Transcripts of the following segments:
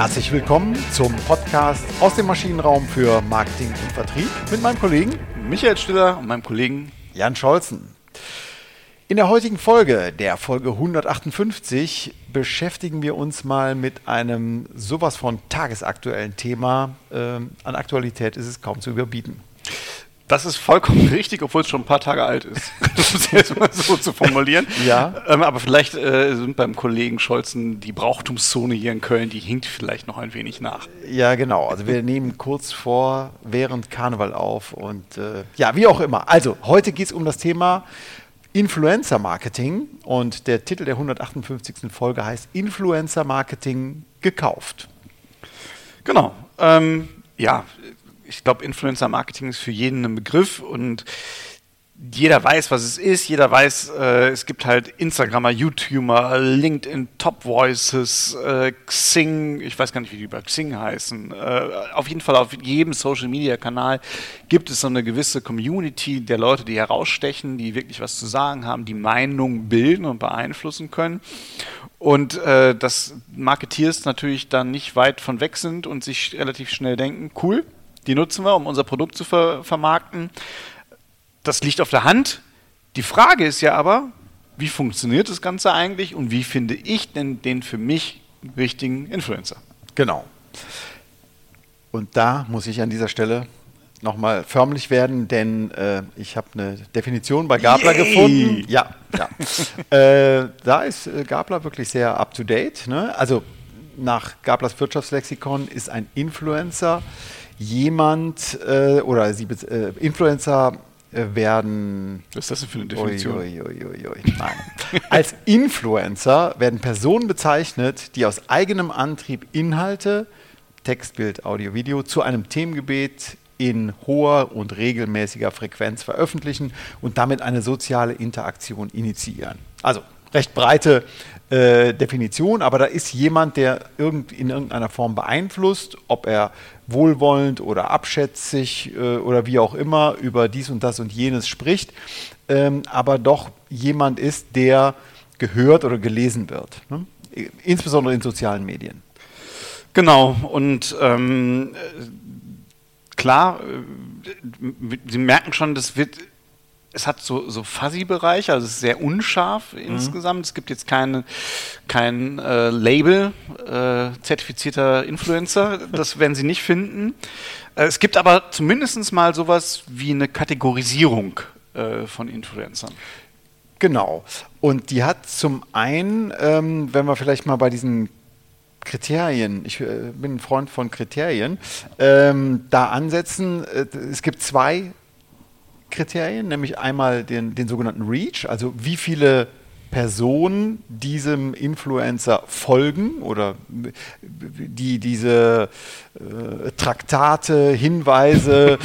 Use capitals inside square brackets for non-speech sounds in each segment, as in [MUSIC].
Herzlich willkommen zum Podcast aus dem Maschinenraum für Marketing und Vertrieb mit meinem Kollegen Michael Stiller und meinem Kollegen Jan Scholzen. In der heutigen Folge, der Folge 158, beschäftigen wir uns mal mit einem sowas von tagesaktuellen Thema. Ähm, an Aktualität ist es kaum zu überbieten. Das ist vollkommen [LAUGHS] richtig, obwohl es schon ein paar Tage alt ist. [LAUGHS] Das ist jetzt mal so zu formulieren. [LAUGHS] Ja. Ähm, aber vielleicht äh, sind beim Kollegen Scholzen die Brauchtumszone hier in Köln, die hinkt vielleicht noch ein wenig nach. Ja, genau. Also wir nehmen kurz vor während Karneval auf und äh, ja, wie auch immer. Also heute geht es um das Thema Influencer Marketing und der Titel der 158. Folge heißt Influencer Marketing gekauft. Genau. Ähm, ja, ich glaube, Influencer Marketing ist für jeden ein Begriff und jeder weiß, was es ist. Jeder weiß, äh, es gibt halt Instagramer, YouTuber, LinkedIn Top Voices, äh, Xing, ich weiß gar nicht, wie die bei Xing heißen. Äh, auf jeden Fall auf jedem Social Media Kanal gibt es so eine gewisse Community der Leute, die herausstechen, die wirklich was zu sagen haben, die Meinungen bilden und beeinflussen können. Und äh, dass Marketeers natürlich dann nicht weit von weg sind und sich relativ schnell denken, cool, die nutzen wir, um unser Produkt zu ver vermarkten. Das liegt auf der Hand. Die Frage ist ja aber, wie funktioniert das Ganze eigentlich und wie finde ich denn den für mich richtigen Influencer? Genau. Und da muss ich an dieser Stelle nochmal förmlich werden, denn äh, ich habe eine Definition bei Gabler Yay. gefunden. Ja, ja. [LAUGHS] äh, da ist äh, Gabler wirklich sehr up to date. Ne? Also nach Gablers Wirtschaftslexikon ist ein Influencer jemand äh, oder sie äh, Influencer äh, werden. Was ist das denn für eine Definition? Ui, ui, ui, Nein. [LAUGHS] Als Influencer werden Personen bezeichnet, die aus eigenem Antrieb Inhalte, Text, Bild, Audio, Video zu einem Themengebet in hoher und regelmäßiger Frequenz veröffentlichen und damit eine soziale Interaktion initiieren. Also recht breite äh, Definition, aber da ist jemand, der irgend, in irgendeiner Form beeinflusst, ob er wohlwollend oder abschätzig äh, oder wie auch immer über dies und das und jenes spricht, ähm, aber doch jemand ist, der gehört oder gelesen wird. Ne? Insbesondere in sozialen Medien. Genau, und ähm, klar, äh, Sie merken schon, das wird es hat so, so Fuzzy-Bereiche, also es ist sehr unscharf mhm. insgesamt. Es gibt jetzt keine, kein äh, Label äh, zertifizierter Influencer, das werden Sie nicht finden. Äh, es gibt aber zumindest mal sowas wie eine Kategorisierung äh, von Influencern. Genau. Und die hat zum einen, ähm, wenn wir vielleicht mal bei diesen Kriterien, ich äh, bin ein Freund von Kriterien, ähm, da ansetzen. Äh, es gibt zwei Kriterien, nämlich einmal den, den sogenannten Reach, also wie viele Personen diesem Influencer folgen oder die diese äh, Traktate, Hinweise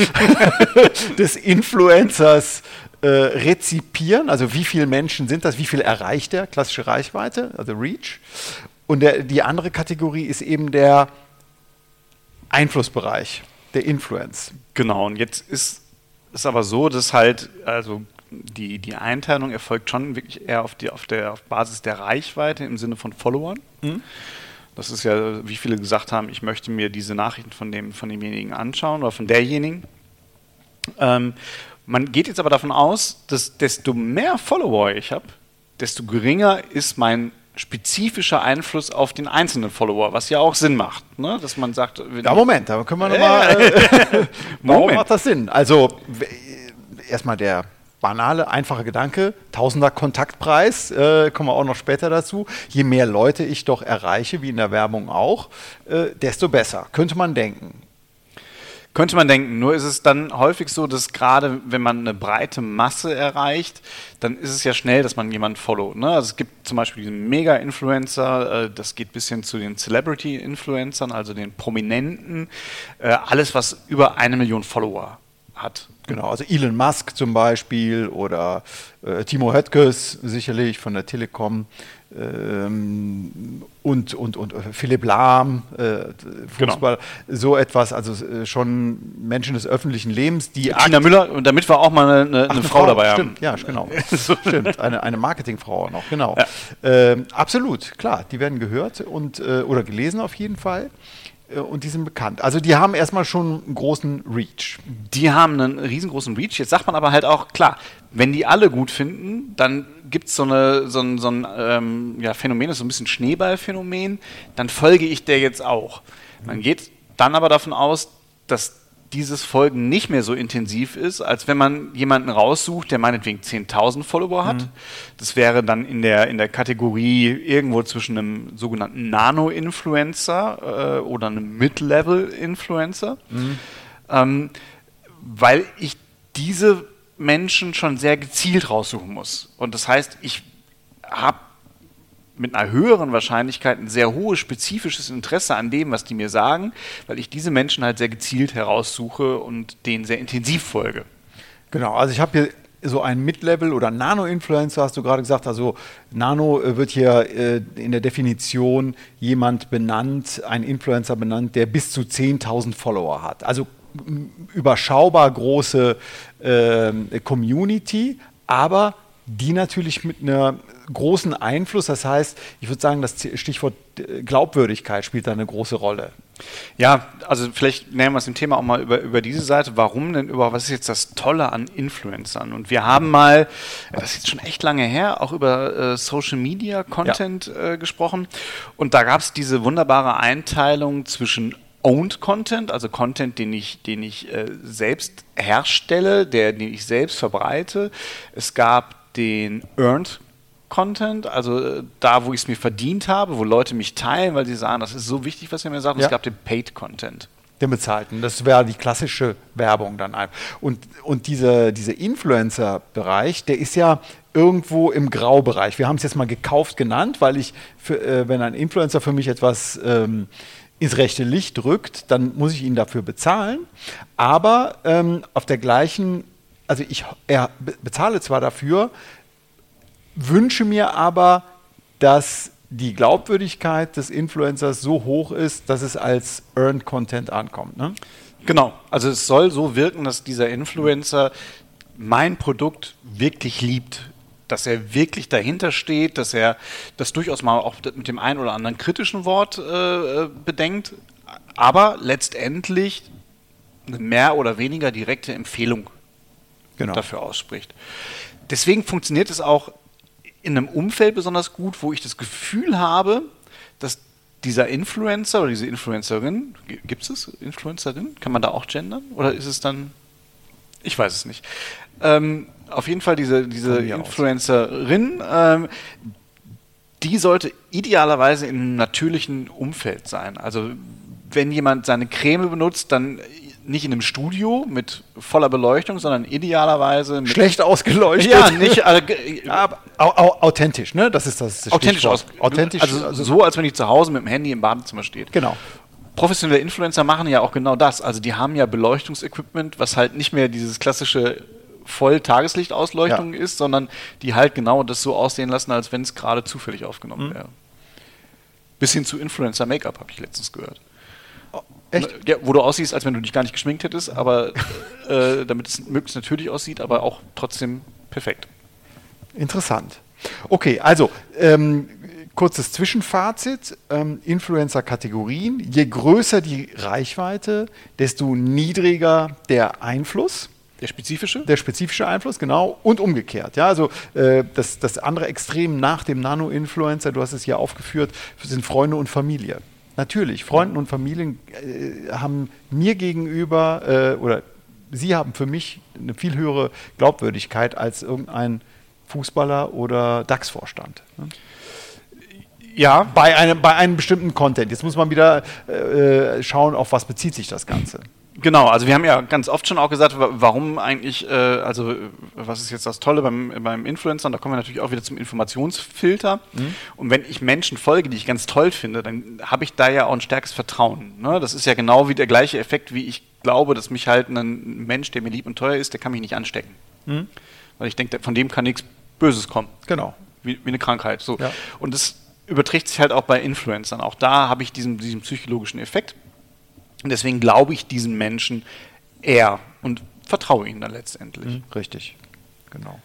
[LAUGHS] des Influencers äh, rezipieren. Also wie viele Menschen sind das, wie viel erreicht er, klassische Reichweite, also Reach. Und der, die andere Kategorie ist eben der Einflussbereich, der Influence. Genau, und jetzt ist ist aber so, dass halt, also die, die Einteilung erfolgt schon wirklich eher auf, die, auf, der, auf Basis der Reichweite im Sinne von Followern. Mhm. Das ist ja, wie viele gesagt haben, ich möchte mir diese Nachrichten von, dem, von demjenigen anschauen oder von derjenigen. Ähm, man geht jetzt aber davon aus, dass desto mehr Follower ich habe, desto geringer ist mein spezifischer Einfluss auf den einzelnen Follower, was ja auch Sinn macht, ne? dass man sagt. Ja, Moment, da können wir nochmal. Äh, [LAUGHS] warum macht das Sinn? Also erstmal der banale, einfache Gedanke, Tausender Kontaktpreis, äh, kommen wir auch noch später dazu. Je mehr Leute ich doch erreiche, wie in der Werbung auch, äh, desto besser, könnte man denken. Könnte man denken, nur ist es dann häufig so, dass gerade wenn man eine breite Masse erreicht, dann ist es ja schnell, dass man jemanden followt. Ne? Also es gibt zum Beispiel diesen Mega-Influencer, äh, das geht bis hin zu den Celebrity-Influencern, also den Prominenten, äh, alles was über eine Million Follower hat. Genau, also Elon Musk zum Beispiel oder äh, Timo Höttges sicherlich von der Telekom und, und, und Philipp Lahm, äh, Fußball, genau. so etwas, also äh, schon Menschen des öffentlichen Lebens, die. Tina Müller, und damit wir auch mal eine, eine, Ach, eine Frau, Frau, dabei stimmt, haben. Ja, genau. [LAUGHS] so. Stimmt, eine, eine Marketingfrau auch noch, genau. Ja. Ähm, absolut, klar, die werden gehört und, äh, oder gelesen auf jeden Fall. Äh, und die sind bekannt. Also die haben erstmal schon einen großen Reach. Die haben einen riesengroßen Reach. Jetzt sagt man aber halt auch, klar, wenn die alle gut finden, dann gibt so es so ein, so ein ähm, ja, Phänomen, das ist so ein bisschen Schneeballphänomen, dann folge ich der jetzt auch. Man geht dann aber davon aus, dass dieses Folgen nicht mehr so intensiv ist, als wenn man jemanden raussucht, der meinetwegen 10.000 Follower hat. Mhm. Das wäre dann in der, in der Kategorie irgendwo zwischen einem sogenannten Nano-Influencer äh, oder einem Mid-Level-Influencer. Mhm. Ähm, weil ich diese Menschen schon sehr gezielt raussuchen muss. Und das heißt, ich habe mit einer höheren Wahrscheinlichkeit ein sehr hohes spezifisches Interesse an dem, was die mir sagen, weil ich diese Menschen halt sehr gezielt heraussuche und denen sehr intensiv folge. Genau, also ich habe hier so ein Mid-Level oder Nano-Influencer, hast du gerade gesagt. Also Nano äh, wird hier äh, in der Definition jemand benannt, ein Influencer benannt, der bis zu 10.000 Follower hat. Also überschaubar große äh, Community, aber die natürlich mit einer großen Einfluss. Das heißt, ich würde sagen, das Stichwort äh, Glaubwürdigkeit spielt da eine große Rolle. Ja, also vielleicht nehmen wir es im Thema auch mal über, über diese Seite. Warum denn überhaupt, was ist jetzt das Tolle an Influencern? Und wir haben mal, das ist jetzt schon echt lange her, auch über äh, Social Media Content ja. äh, gesprochen. Und da gab es diese wunderbare Einteilung zwischen Owned Content, also Content, den ich, den ich äh, selbst herstelle, der, den ich selbst verbreite. Es gab den Earned Content, also äh, da, wo ich es mir verdient habe, wo Leute mich teilen, weil sie sagen, das ist so wichtig, was ihr mir sagt. Und ja. es gab den Paid Content. Den bezahlten. Das wäre die klassische Werbung dann einfach. Und, und diese, dieser Influencer-Bereich, der ist ja irgendwo im Graubereich. Wir haben es jetzt mal gekauft genannt, weil ich, für, äh, wenn ein Influencer für mich etwas ähm, ins rechte Licht rückt, dann muss ich ihn dafür bezahlen. Aber ähm, auf der gleichen, also ich er bezahle zwar dafür, wünsche mir aber, dass die Glaubwürdigkeit des Influencers so hoch ist, dass es als Earned Content ankommt. Ne? Genau, also es soll so wirken, dass dieser Influencer mein Produkt wirklich liebt, dass er wirklich dahinter steht, dass er das durchaus mal auch mit dem einen oder anderen kritischen Wort äh, bedenkt, aber letztendlich eine mehr oder weniger direkte Empfehlung genau. dafür ausspricht. Deswegen funktioniert es auch in einem Umfeld besonders gut, wo ich das Gefühl habe, dass dieser Influencer oder diese Influencerin, gibt es Influencerin? Kann man da auch gendern? Oder ist es dann, ich weiß es nicht. Ähm, auf jeden Fall diese, diese Influencerin, ähm, die sollte idealerweise in einem natürlichen Umfeld sein. Also wenn jemand seine Creme benutzt, dann nicht in einem Studio mit voller Beleuchtung, sondern idealerweise mit schlecht ausgeleuchtet. Ja, nicht [LAUGHS] äh, aber authentisch, ne? Das ist das. Authentisch aus, authentisch. Also, also so, als wenn ich zu Hause mit dem Handy im Badezimmer steht. Genau. Professionelle Influencer machen ja auch genau das. Also die haben ja Beleuchtungsequipment, was halt nicht mehr dieses klassische voll Tageslichtausleuchtung ja. ist, sondern die halt genau das so aussehen lassen, als wenn es gerade zufällig aufgenommen mhm. wäre. Bis hin zu Influencer-Make-up habe ich letztens gehört. Echt? Ja, wo du aussiehst, als wenn du dich gar nicht geschminkt hättest, aber äh, damit es möglichst natürlich aussieht, aber auch trotzdem perfekt. Interessant. Okay, also ähm, kurzes Zwischenfazit. Ähm, Influencer-Kategorien. Je größer die Reichweite, desto niedriger der Einfluss. Der spezifische? Der spezifische Einfluss, genau. Und umgekehrt. Ja, also äh, das, das andere Extrem nach dem Nano-Influencer, du hast es hier aufgeführt, sind Freunde und Familie. Natürlich, Freunden und Familien äh, haben mir gegenüber äh, oder sie haben für mich eine viel höhere Glaubwürdigkeit als irgendein Fußballer oder DAX-Vorstand. Ne? Ja. Bei einem, bei einem bestimmten Content. Jetzt muss man wieder äh, schauen, auf was bezieht sich das Ganze. Genau, also wir haben ja ganz oft schon auch gesagt, warum eigentlich, äh, also was ist jetzt das Tolle beim, beim Influencer, und da kommen wir natürlich auch wieder zum Informationsfilter. Mhm. Und wenn ich Menschen folge, die ich ganz toll finde, dann habe ich da ja auch ein stärkes Vertrauen. Ne? Das ist ja genau wie der gleiche Effekt, wie ich glaube, dass mich halt ein Mensch, der mir lieb und teuer ist, der kann mich nicht anstecken. Mhm. Weil ich denke, von dem kann nichts Böses kommen. Genau. Wie, wie eine Krankheit. So. Ja. Und das überträgt sich halt auch bei Influencern. Auch da habe ich diesen, diesen psychologischen Effekt. Und deswegen glaube ich diesen Menschen eher und vertraue ihnen dann letztendlich. Mhm, richtig, genau.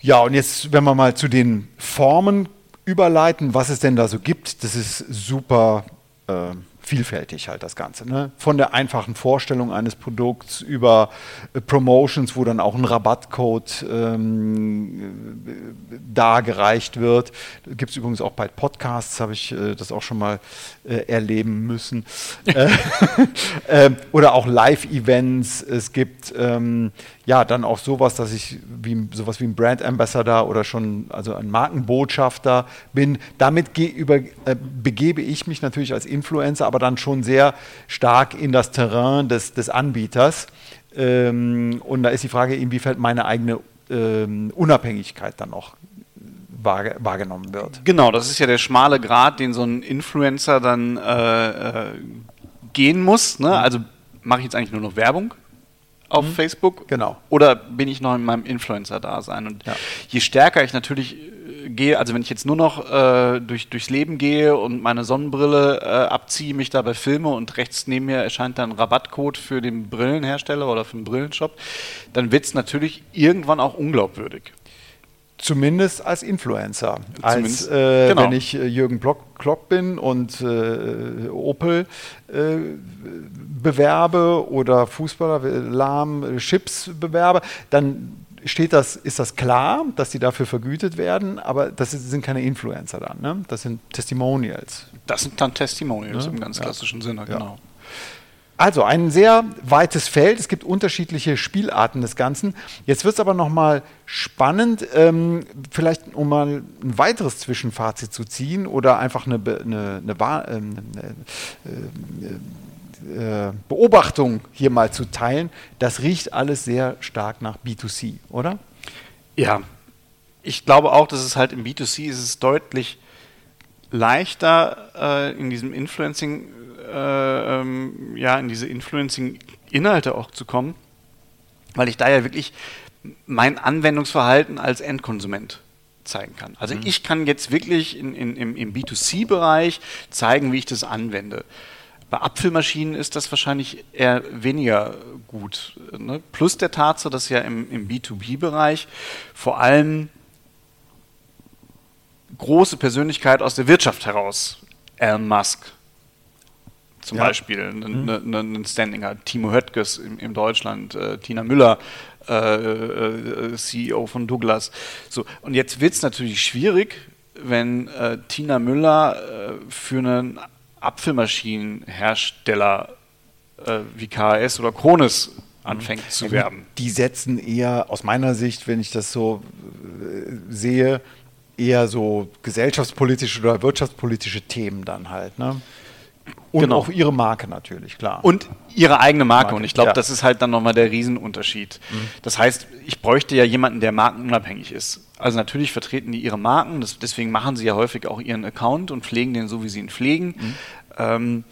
Ja, und jetzt, wenn wir mal zu den Formen überleiten, was es denn da so gibt, das ist super äh, vielfältig halt das Ganze. Ne? Von der einfachen Vorstellung eines Produkts über äh, Promotions, wo dann auch ein Rabattcode ähm, äh, dargereicht wird. Gibt es übrigens auch bei Podcasts, habe ich äh, das auch schon mal äh, erleben müssen. [LAUGHS] Äh, [LAUGHS] ähm, oder auch Live-Events. Es gibt ähm, ja dann auch sowas, dass ich wie, sowas wie ein Brand Ambassador oder schon also ein Markenbotschafter bin. Damit über, begebe ich mich natürlich als Influencer, aber dann schon sehr stark in das Terrain des, des Anbieters. Ähm, und da ist die Frage, inwiefern meine eigene ähm, Unabhängigkeit dann noch wahrgenommen wird. Genau, das ist ja der schmale Grad, den so ein Influencer dann äh, äh, gehen muss. Ne? Mhm. Also mache ich jetzt eigentlich nur noch Werbung auf mhm. Facebook? Genau. Oder bin ich noch in meinem Influencer-Dasein? Und ja. je stärker ich natürlich gehe, also wenn ich jetzt nur noch äh, durch, durchs Leben gehe und meine Sonnenbrille äh, abziehe, mich dabei filme und rechts neben mir erscheint dann ein Rabattcode für den Brillenhersteller oder für den Brillenshop, dann wird es natürlich irgendwann auch unglaubwürdig. Zumindest als Influencer. Als äh, genau. wenn ich äh, Jürgen Block, Klopp bin und äh, Opel äh, bewerbe oder Fußballer Lahm äh, Chips bewerbe, dann steht das, ist das klar, dass die dafür vergütet werden, aber das sind keine Influencer dann, ne? Das sind Testimonials. Das sind dann Testimonials ne? im ganz klassischen ja. Sinne, genau. Ja. Also ein sehr weites Feld. Es gibt unterschiedliche Spielarten des Ganzen. Jetzt wird es aber nochmal spannend, ähm, vielleicht um mal ein weiteres Zwischenfazit zu ziehen oder einfach eine, eine, eine, ähm, eine äh, Beobachtung hier mal zu teilen. Das riecht alles sehr stark nach B2C, oder? Ja, ich glaube auch, dass es halt im B2C ist es deutlich leichter äh, in diesem Influencing äh, ähm, ja, in diese Influencing-Inhalte auch zu kommen, weil ich da ja wirklich mein Anwendungsverhalten als Endkonsument zeigen kann. Also mhm. ich kann jetzt wirklich in, in, im, im B2C-Bereich zeigen, wie ich das anwende. Bei Apfelmaschinen ist das wahrscheinlich eher weniger gut. Ne? Plus der Tatsache, dass ja im, im B2B-Bereich vor allem große Persönlichkeit aus der Wirtschaft heraus, Elon Musk, zum ja. Beispiel ein, mhm. ein Standing hat. Timo Höttges in, in Deutschland, äh, Tina Müller, äh, äh, CEO von Douglas. So, und jetzt wird es natürlich schwierig, wenn äh, Tina Müller äh, für einen Apfelmaschinenhersteller äh, wie KS oder Krones anfängt mhm. zu werben. Die setzen eher, aus meiner Sicht, wenn ich das so sehe, eher so gesellschaftspolitische oder wirtschaftspolitische Themen dann halt. Ne? Und genau. auch ihre Marke natürlich, klar. Und ihre eigene Marke. Marke. Und ich glaube, ja. das ist halt dann nochmal der Riesenunterschied. Mhm. Das heißt, ich bräuchte ja jemanden, der markenunabhängig ist. Also natürlich vertreten die ihre Marken, das, deswegen machen sie ja häufig auch ihren Account und pflegen den so, wie sie ihn pflegen. Mhm. Ähm,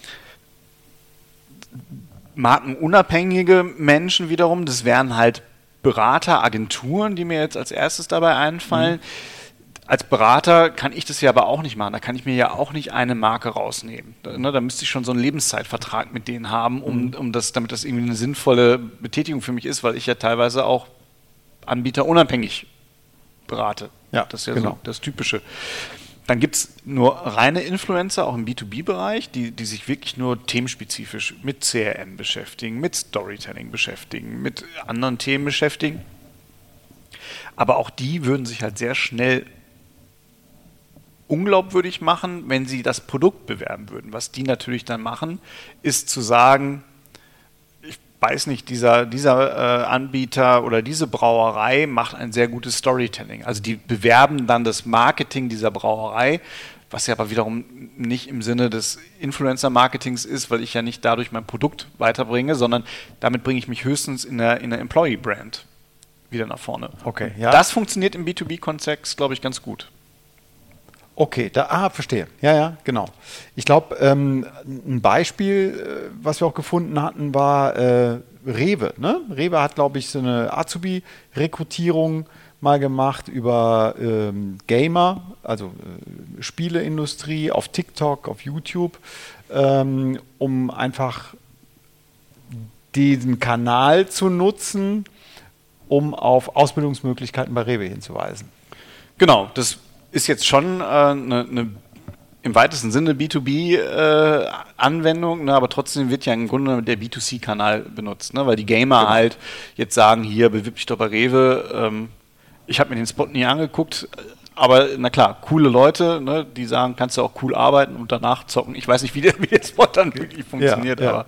markenunabhängige Menschen wiederum, das wären halt Berater, Agenturen, die mir jetzt als erstes dabei einfallen. Mhm als Berater kann ich das ja aber auch nicht machen. Da kann ich mir ja auch nicht eine Marke rausnehmen. Da, ne, da müsste ich schon so einen Lebenszeitvertrag mit denen haben, um, mhm. um das, damit das irgendwie eine sinnvolle Betätigung für mich ist, weil ich ja teilweise auch Anbieter unabhängig berate. Ja, das ist ja genau. so das Typische. Dann gibt es nur reine Influencer, auch im B2B-Bereich, die, die sich wirklich nur themenspezifisch mit CRM beschäftigen, mit Storytelling beschäftigen, mit anderen Themen beschäftigen. Aber auch die würden sich halt sehr schnell unglaubwürdig machen, wenn sie das Produkt bewerben würden. Was die natürlich dann machen, ist zu sagen, ich weiß nicht, dieser, dieser äh, Anbieter oder diese Brauerei macht ein sehr gutes Storytelling. Also die bewerben dann das Marketing dieser Brauerei was ja aber wiederum nicht im Sinne des Influencer-Marketings ist, weil ich ja nicht dadurch mein Produkt weiterbringe, sondern damit bringe ich mich höchstens in der, in der Employee-Brand wieder nach vorne. Okay, ja. Das funktioniert im B2B-Kontext, glaube ich, ganz gut. Okay, da, ah, verstehe. Ja, ja, genau. Ich glaube, ähm, ein Beispiel, äh, was wir auch gefunden hatten, war äh, Rewe. Ne? Rewe hat, glaube ich, so eine Azubi-Rekrutierung mal gemacht über ähm, Gamer, also äh, Spieleindustrie auf TikTok, auf YouTube, ähm, um einfach diesen Kanal zu nutzen, um auf Ausbildungsmöglichkeiten bei Rewe hinzuweisen. Genau, das ist jetzt schon eine äh, ne, ne im weitesten Sinne B2B-Anwendung, äh, ne, aber trotzdem wird ja im Grunde der B2C-Kanal benutzt, ne, weil die Gamer genau. halt jetzt sagen, hier bewirb dich doch bei Rewe. Ähm, ich habe mir den Spot nie angeguckt, aber na klar, coole Leute, ne, die sagen, kannst du auch cool arbeiten und danach zocken. Ich weiß nicht, wie der, wie der Spot dann wirklich funktioniert, ja, ja. aber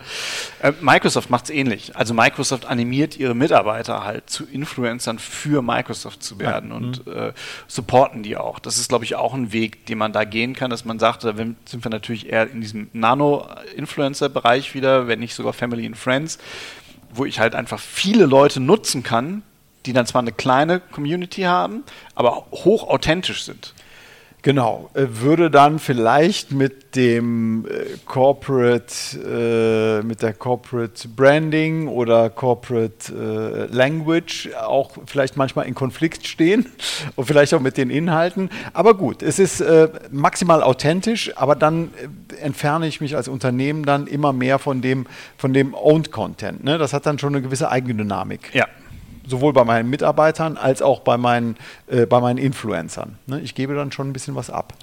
äh, Microsoft macht es ähnlich. Also Microsoft animiert ihre Mitarbeiter halt zu Influencern für Microsoft zu werden ja. und mhm. äh, supporten die auch. Das ist, glaube ich, auch ein Weg, den man da gehen kann, dass man sagt, da sind wir natürlich eher in diesem Nano-Influencer-Bereich wieder, wenn nicht sogar Family and Friends, wo ich halt einfach viele Leute nutzen kann, die dann zwar eine kleine Community haben, aber hoch authentisch sind. Genau, äh, würde dann vielleicht mit dem äh, Corporate, äh, mit der Corporate Branding oder Corporate äh, Language auch vielleicht manchmal in Konflikt stehen [LAUGHS] und vielleicht auch mit den Inhalten. Aber gut, es ist äh, maximal authentisch, aber dann entferne ich mich als Unternehmen dann immer mehr von dem, von dem Owned Content. Ne? Das hat dann schon eine gewisse Eigendynamik. Ja sowohl bei meinen Mitarbeitern als auch bei meinen, äh, bei meinen Influencern. Ne? Ich gebe dann schon ein bisschen was ab.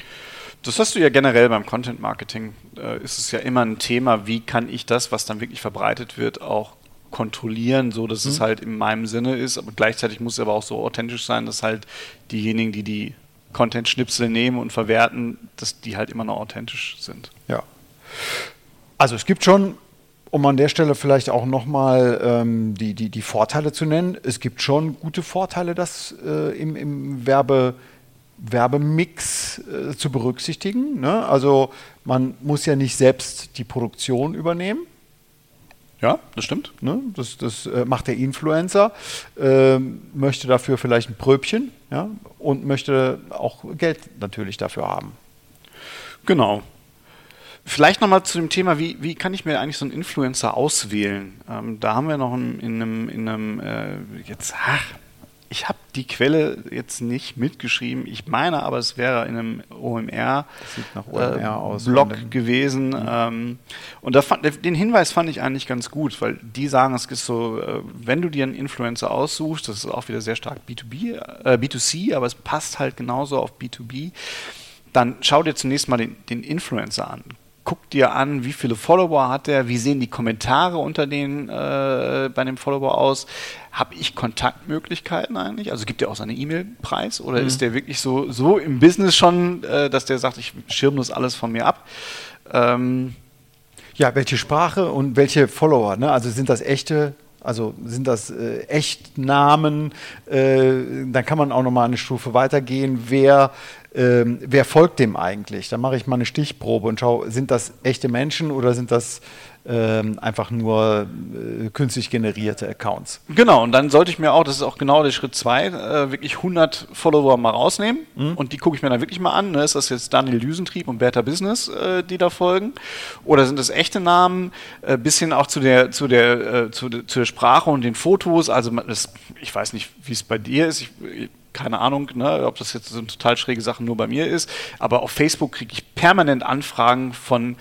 Das hast du ja generell beim Content Marketing. Äh, ist es ja immer ein Thema, wie kann ich das, was dann wirklich verbreitet wird, auch kontrollieren, so dass mhm. es halt in meinem Sinne ist. Aber gleichzeitig muss es aber auch so authentisch sein, dass halt diejenigen, die die Content-Schnipsel nehmen und verwerten, dass die halt immer noch authentisch sind. Ja. Also es gibt schon um an der Stelle vielleicht auch nochmal ähm, die, die, die Vorteile zu nennen. Es gibt schon gute Vorteile, das äh, im, im Werbe, Werbemix äh, zu berücksichtigen. Ne? Also man muss ja nicht selbst die Produktion übernehmen. Ja, das stimmt. Ne? Das, das äh, macht der Influencer, ähm, möchte dafür vielleicht ein Pröbchen ja? und möchte auch Geld natürlich dafür haben. Genau. Vielleicht nochmal zu dem Thema, wie, wie kann ich mir eigentlich so einen Influencer auswählen? Ähm, da haben wir noch in, in einem, in einem äh, jetzt, ach, ich habe die Quelle jetzt nicht mitgeschrieben. Ich meine aber, es wäre in einem OMR, OMR äh, gewesen. Mhm. Ähm, und fand, den Hinweis fand ich eigentlich ganz gut, weil die sagen, es ist so, äh, wenn du dir einen Influencer aussuchst, das ist auch wieder sehr stark B2B, äh, B2C, aber es passt halt genauso auf B2B, dann schau dir zunächst mal den, den Influencer an guck dir an, wie viele Follower hat er, wie sehen die Kommentare unter den äh, bei dem Follower aus. Habe ich Kontaktmöglichkeiten eigentlich? Also gibt er auch seine E-Mail-Preis oder mhm. ist der wirklich so, so im Business schon, äh, dass der sagt, ich schirme das alles von mir ab? Ähm, ja, welche Sprache und welche Follower? Ne? Also sind das echte also sind das äh, Echtnamen? Äh, dann kann man auch noch mal eine Stufe weitergehen. Wer ähm, wer folgt dem eigentlich? Dann mache ich mal eine Stichprobe und schaue, sind das echte Menschen oder sind das ähm, einfach nur äh, künstlich generierte Accounts? Genau, und dann sollte ich mir auch, das ist auch genau der Schritt zwei, äh, wirklich 100 Follower mal rausnehmen mhm. und die gucke ich mir dann wirklich mal an. Ne? Ist das jetzt Daniel Düsentrieb und Bertha Business, äh, die da folgen? Oder sind das echte Namen? Äh, bis hin auch zu der, zu, der, äh, zu, der, zu der Sprache und den Fotos. Also das, ich weiß nicht, wie es bei dir ist. Ich, keine Ahnung, ne, ob das jetzt so eine total schräge Sache nur bei mir ist, aber auf Facebook kriege ich permanent Anfragen von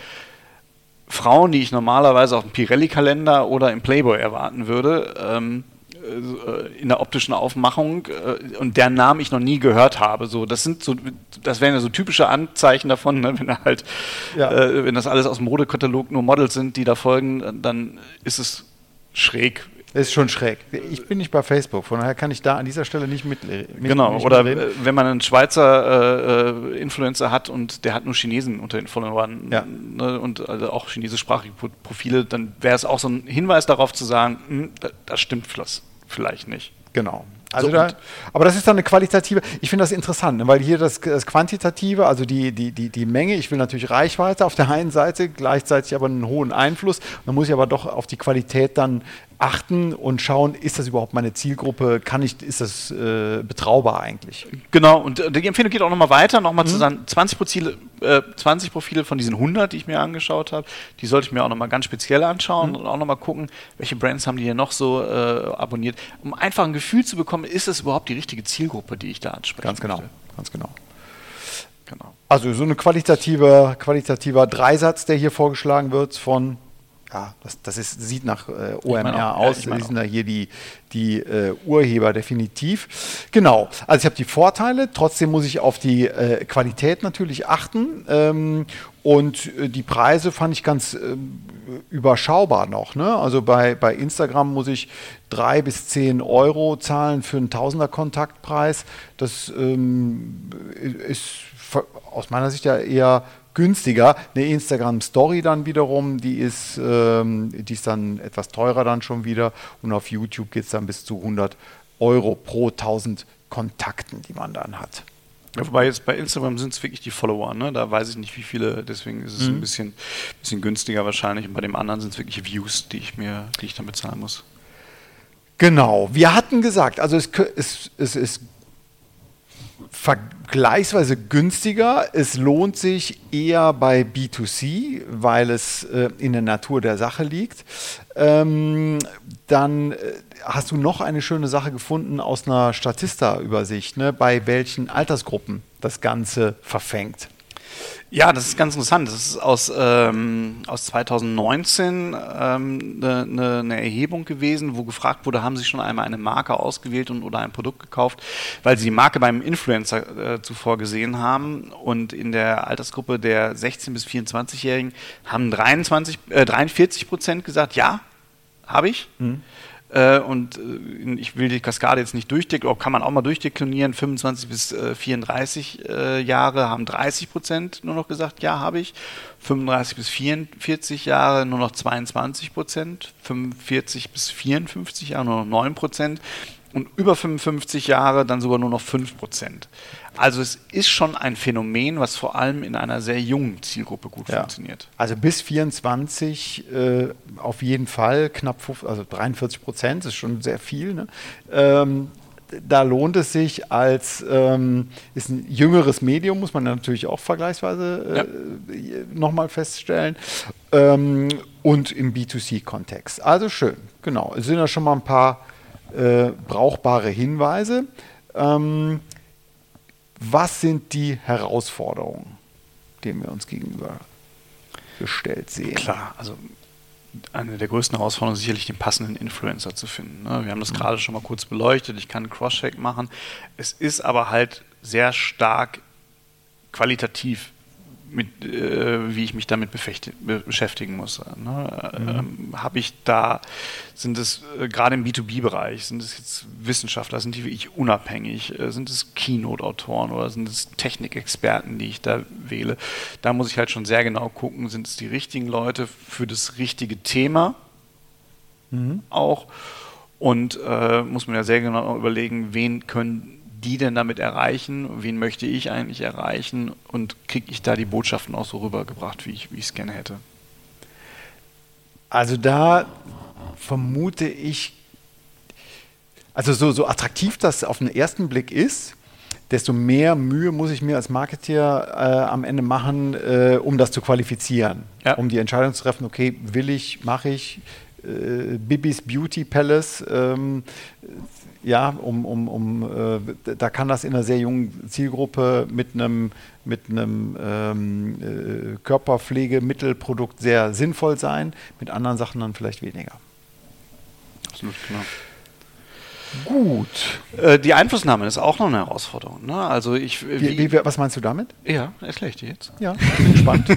Frauen, die ich normalerweise auf dem Pirelli-Kalender oder im Playboy erwarten würde, ähm, äh, in der optischen Aufmachung äh, und deren Namen ich noch nie gehört habe. So, das sind so, das wären ja so typische Anzeichen davon, ne, wenn halt, ja. äh, wenn das alles aus dem Modekatalog nur Models sind, die da folgen, dann ist es schräg, ist schon schräg. Ich bin nicht bei Facebook, von daher kann ich da an dieser Stelle nicht mit. mit genau, nicht oder mitreden. wenn man einen Schweizer äh, Influencer hat und der hat nur Chinesen unter den Followern ja. ne, und also auch chinesischsprachige Profile, dann wäre es auch so ein Hinweis darauf zu sagen, hm, das stimmt vielleicht nicht. Genau. Also so, da, aber das ist dann eine qualitative, ich finde das interessant, ne, weil hier das, das, Quantitative, also die, die, die, die Menge, ich will natürlich Reichweite auf der einen Seite, gleichzeitig aber einen hohen Einfluss. Dann muss ich aber doch auf die Qualität dann achten und schauen, ist das überhaupt meine Zielgruppe, kann ich, ist das äh, betraubar eigentlich? Genau, und äh, die Empfehlung geht auch nochmal weiter, nochmal mhm. zusammen 20 Profile, äh, 20 Profile von diesen 100, die ich mir angeschaut habe, die sollte ich mir auch nochmal ganz speziell anschauen mhm. und auch nochmal gucken, welche Brands haben die hier noch so äh, abonniert, um einfach ein Gefühl zu bekommen, ist das überhaupt die richtige Zielgruppe, die ich da anspreche? Ganz genau, möchte. ganz genau. Genau. Also so ein qualitativer, qualitativer Dreisatz, der hier vorgeschlagen wird von ja, das, das ist, sieht nach äh, OMR auch, aus. Ja, die sind da hier die, die äh, Urheber definitiv. Genau, also ich habe die Vorteile, trotzdem muss ich auf die äh, Qualität natürlich achten. Ähm, und äh, die Preise fand ich ganz äh, überschaubar noch. Ne? Also bei, bei Instagram muss ich drei bis zehn Euro zahlen für einen Tausender Kontaktpreis. Das ähm, ist aus meiner Sicht ja eher günstiger. Eine Instagram Story dann wiederum, die ist, ähm, die ist dann etwas teurer dann schon wieder und auf YouTube geht es dann bis zu 100 Euro pro 1000 Kontakten, die man dann hat. Ja, wobei jetzt bei Instagram sind es wirklich die Follower, ne? Da weiß ich nicht, wie viele, deswegen ist es mhm. ein bisschen, bisschen günstiger wahrscheinlich. Und bei dem anderen sind es wirklich Views, die ich mir, die ich dann bezahlen muss. Genau, wir hatten gesagt, also es, es, es ist vergleichsweise günstiger. Es lohnt sich eher bei B2C, weil es äh, in der Natur der Sache liegt. Ähm, dann äh, hast du noch eine schöne Sache gefunden aus einer Statista-Übersicht, ne, bei welchen Altersgruppen das Ganze verfängt. Ja, das ist ganz interessant. Das ist aus, ähm, aus 2019 eine ähm, ne, ne, ne Erhebung gewesen, wo gefragt wurde, haben Sie schon einmal eine Marke ausgewählt und, oder ein Produkt gekauft, weil Sie die Marke beim Influencer äh, zuvor gesehen haben. Und in der Altersgruppe der 16- bis 24-Jährigen haben 23, äh, 43 Prozent gesagt, ja, habe ich. Mhm. Äh, und äh, ich will die Kaskade jetzt nicht durchdeklinieren, kann man auch mal durchdeklinieren. 25 bis äh, 34 äh, Jahre haben 30 Prozent nur noch gesagt, ja, habe ich. 35 bis 44 Jahre nur noch 22 Prozent. 45 bis 54 Jahre nur noch 9 Prozent. Und über 55 Jahre dann sogar nur noch 5 Prozent. Also es ist schon ein Phänomen, was vor allem in einer sehr jungen Zielgruppe gut ja. funktioniert. Also bis 24 äh, auf jeden Fall, knapp 50, also 43 Prozent, ist schon sehr viel. Ne? Ähm, da lohnt es sich als, ähm, ist ein jüngeres Medium, muss man natürlich auch vergleichsweise äh, ja. nochmal feststellen. Ähm, und im B2C-Kontext. Also schön, genau. Es sind ja schon mal ein paar äh, brauchbare Hinweise. Ähm, was sind die Herausforderungen, denen wir uns gegenüber gestellt sehen? Klar, also eine der größten Herausforderungen ist sicherlich den passenden Influencer zu finden. Ne? Wir haben das mhm. gerade schon mal kurz beleuchtet. Ich kann einen Cross-Check machen. Es ist aber halt sehr stark qualitativ mit, äh, wie ich mich damit beschäftigen muss. Ne? Mhm. Ähm, Habe ich da, sind es äh, gerade im B2B-Bereich, sind es jetzt Wissenschaftler, sind die wirklich unabhängig, äh, sind es Keynote-Autoren oder sind es Technikexperten, die ich da wähle? Da muss ich halt schon sehr genau gucken, sind es die richtigen Leute für das richtige Thema mhm. auch und äh, muss man ja sehr genau überlegen, wen können die denn damit erreichen? Wen möchte ich eigentlich erreichen? Und kriege ich da die Botschaften auch so rübergebracht, wie ich es gerne hätte? Also da vermute ich, also so, so attraktiv das auf den ersten Blick ist, desto mehr Mühe muss ich mir als Marketeer äh, am Ende machen, äh, um das zu qualifizieren. Ja. Um die Entscheidung zu treffen, okay, will ich, mache ich, äh, Bibis Beauty Palace, ähm, ja, um, um, um äh, da kann das in einer sehr jungen Zielgruppe mit einem mit einem ähm, äh, Körperpflegemittelprodukt sehr sinnvoll sein, mit anderen Sachen dann vielleicht weniger. Absolut, genau. Gut. Äh, die Einflussnahme ist auch noch eine Herausforderung. Ne? Also ich, wie, wie, was meinst du damit? Ja, erkläre ich dir jetzt. Ja, bin gespannt.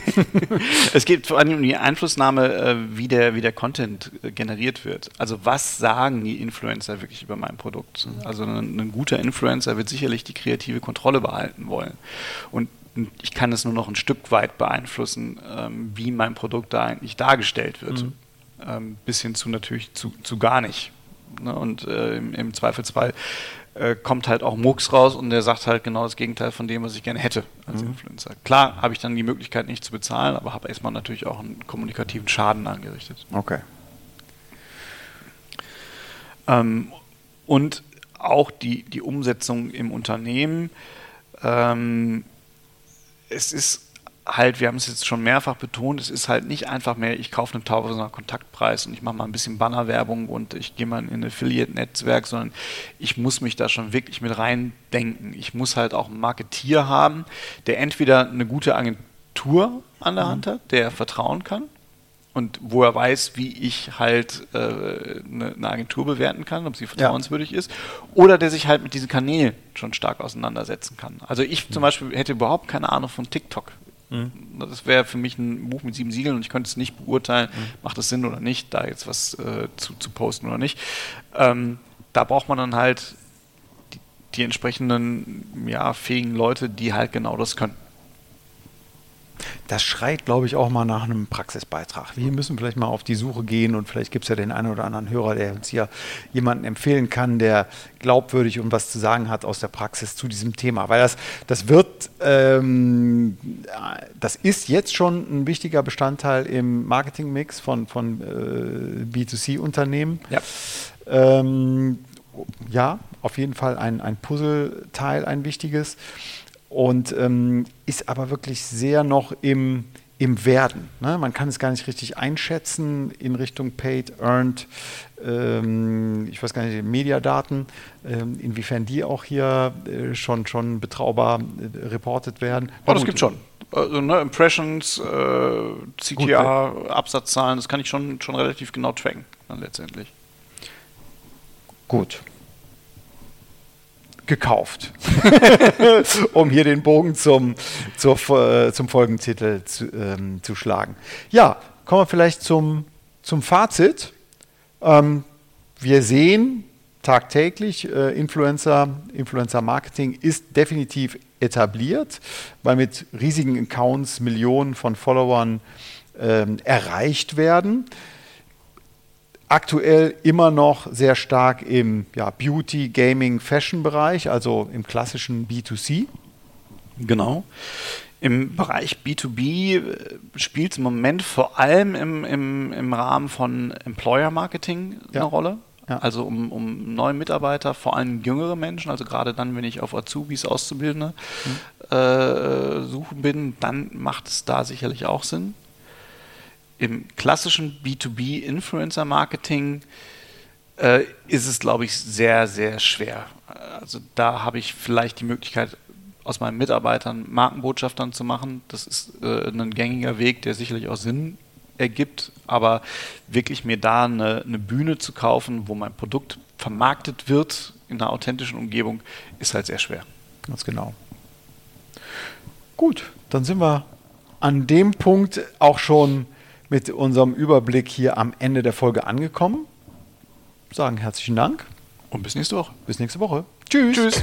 [LAUGHS] es geht vor allem um die Einflussnahme, äh, wie, der, wie der Content äh, generiert wird. Also was sagen die Influencer wirklich über mein Produkt? Also ein, ein guter Influencer wird sicherlich die kreative Kontrolle behalten wollen. Und ich kann es nur noch ein Stück weit beeinflussen, ähm, wie mein Produkt da eigentlich dargestellt wird. Mhm. Ähm, bis hin zu natürlich zu, zu gar nicht Ne? Und äh, im, im, Zweifelsfall äh, kommt halt auch Murks raus und der sagt halt genau das Gegenteil von dem, was ich gerne hätte als mhm. Influencer. Klar habe ich dann die Möglichkeit nicht zu bezahlen, aber habe erstmal natürlich auch einen kommunikativen Schaden angerichtet. Okay. Ähm, und auch die, die Umsetzung im Unternehmen. Ähm, es ist halt, wir haben es jetzt schon mehrfach betont, es ist halt nicht einfach mehr, ich kaufe einen Tausender Kontaktpreis und ich mache mal ein bisschen Bannerwerbung und ich gehe mal in ein Affiliate-Netzwerk, sondern ich muss mich da schon wirklich mit reindenken. Ich muss halt auch einen Marketier haben, der entweder eine gute Agentur an der mhm. Hand hat, der vertrauen kann und wo er weiß, wie ich halt äh, eine, eine, Agentur bewerten kann, ob sie vertrauenswürdig ja. ist, oder der sich halt mit diesen Kanälen schon stark auseinandersetzen kann. Also ich zum mhm. Beispiel hätte überhaupt keine Ahnung von TikTok. Mhm. Das wäre für mich ein Buch mit sieben Siegeln und ich könnte es nicht beurteilen, mhm. macht es Sinn oder nicht, da jetzt was äh, zu, zu posten oder nicht. Ähm, da braucht man dann halt die, die entsprechenden ja, fähigen Leute, die halt genau das können das schreit, glaube ich, auch mal nach einem Praxisbeitrag. Wir müssen vielleicht mal auf die Suche gehen und vielleicht gibt es ja den einen oder anderen Hörer, der uns hier jemanden empfehlen kann, der glaubwürdig und was zu sagen hat aus der Praxis zu diesem Thema. Weil das, das wird, ähm, das ist jetzt schon ein wichtiger Bestandteil im Marketingmix von, von äh, B2C-Unternehmen. Ja. Ähm, ja, auf jeden Fall ein, ein Puzzleteil, ein wichtiges und ähm, ist aber wirklich sehr noch im, im Werden. Ne? Man kann es gar nicht richtig einschätzen in Richtung Paid, Earned, ähm, ich weiß gar nicht, Mediadaten, ähm, inwiefern die auch hier äh, schon, schon betraubar äh, reportet werden. Oh, das gibt schon. Also, ne, Impressions, äh, CTA, Absatzzahlen, das kann ich schon, schon relativ genau tracken, dann letztendlich. Gut gekauft. [LAUGHS] um hier den Bogen zum, zur, äh, zum Folgentitel zu, ähm, zu schlagen. Ja, kommen wir vielleicht zum, zum Fazit. Ähm, wir sehen tagtäglich, äh, Influencer, Influencer Marketing ist definitiv etabliert, weil mit riesigen Accounts Millionen von Followern ähm, erreicht werden aktuell immer noch sehr stark im ja, Beauty, Gaming, Fashion-Bereich, also im klassischen B2C. Genau. Im Bereich B2B äh, spielt es im Moment vor allem im, im, im Rahmen von Employer Marketing eine ja. Rolle. Ja. Also um, um neue Mitarbeiter, vor allem jüngere Menschen, also gerade dann, wenn ich auf Azubis, Auszubildende mhm. äh, suchen bin, dann macht es da sicherlich auch Sinn im klassischen B2B-Influencer-Marketing äh, ist es, glaube ich, sehr, sehr schwer. Also da habe ich vielleicht die Möglichkeit, aus meinen Mitarbeitern Markenbotschaftern zu machen. Das ist äh, ein gängiger Weg, der sicherlich auch Sinn ergibt, aber wirklich mir da eine, eine Bühne zu kaufen, wo mein Produkt vermarktet wird in einer authentischen Umgebung, ist halt sehr schwer. Ganz genau. Gut, dann sind wir an dem Punkt auch schon mit unserem Überblick hier am Ende der Folge angekommen. Sagen herzlichen Dank. Und bis nächste Woche. Bis nächste Woche. Tschüss. Tschüss.